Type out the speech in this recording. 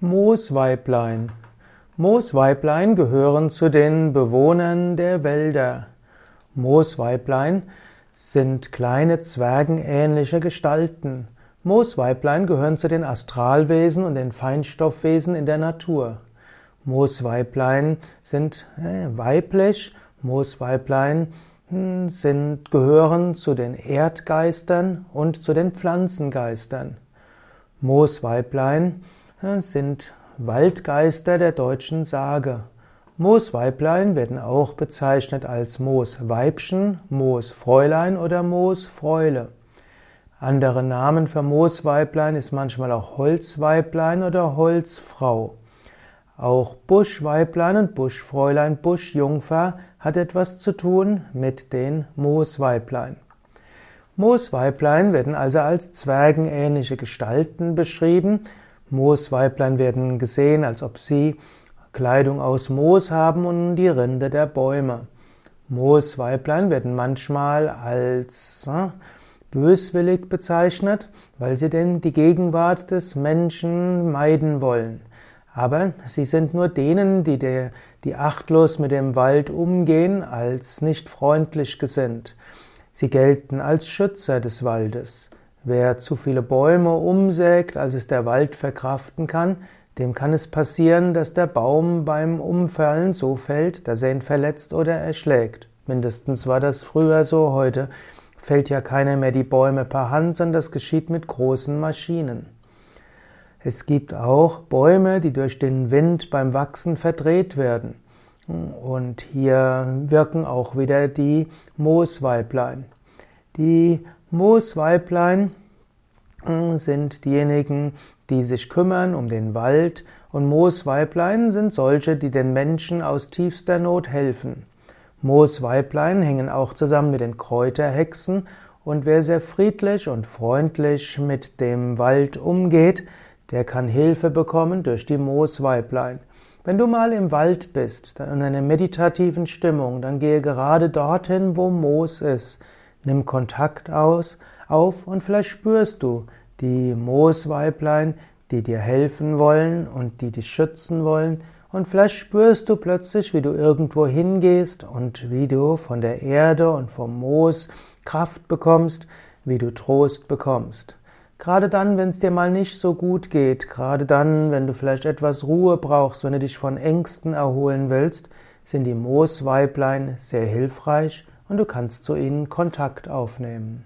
Moosweiblein. Moosweiblein gehören zu den Bewohnern der Wälder. Moosweiblein sind kleine zwergenähnliche Gestalten. Moosweiblein gehören zu den Astralwesen und den Feinstoffwesen in der Natur. Moosweiblein sind äh, weiblich. Moosweiblein hm, sind, gehören zu den Erdgeistern und zu den Pflanzengeistern. Moosweiblein sind Waldgeister der deutschen Sage. Moosweiblein werden auch bezeichnet als Moosweibchen, Moosfräulein oder Moosfräule. Andere Namen für Moosweiblein ist manchmal auch Holzweiblein oder Holzfrau. Auch Buschweiblein und Buschfräulein, Buschjungfer hat etwas zu tun mit den Moosweiblein. Moosweiblein werden also als zwergenähnliche Gestalten beschrieben, Moosweiblein werden gesehen, als ob sie Kleidung aus Moos haben und die Rinde der Bäume. Moosweiblein werden manchmal als äh, böswillig bezeichnet, weil sie denn die Gegenwart des Menschen meiden wollen. Aber sie sind nur denen, die, der, die achtlos mit dem Wald umgehen, als nicht freundlich gesinnt. Sie gelten als Schützer des Waldes. Wer zu viele Bäume umsägt, als es der Wald verkraften kann, dem kann es passieren, dass der Baum beim Umfallen so fällt, dass er ihn verletzt oder erschlägt. Mindestens war das früher so, heute fällt ja keiner mehr die Bäume per Hand, sondern das geschieht mit großen Maschinen. Es gibt auch Bäume, die durch den Wind beim Wachsen verdreht werden. Und hier wirken auch wieder die Moosweiblein. Die Moosweiblein hm, sind diejenigen, die sich kümmern um den Wald und Moosweiblein sind solche, die den Menschen aus tiefster Not helfen. Moosweiblein hängen auch zusammen mit den Kräuterhexen und wer sehr friedlich und freundlich mit dem Wald umgeht, der kann Hilfe bekommen durch die Moosweiblein. Wenn du mal im Wald bist, in einer meditativen Stimmung, dann gehe gerade dorthin, wo Moos ist. Nimm Kontakt aus, auf und vielleicht spürst du die Moosweiblein, die dir helfen wollen und die dich schützen wollen. Und vielleicht spürst du plötzlich, wie du irgendwo hingehst und wie du von der Erde und vom Moos Kraft bekommst, wie du Trost bekommst. Gerade dann, wenn es dir mal nicht so gut geht, gerade dann, wenn du vielleicht etwas Ruhe brauchst, wenn du dich von Ängsten erholen willst, sind die Moosweiblein sehr hilfreich und du kannst zu ihnen Kontakt aufnehmen.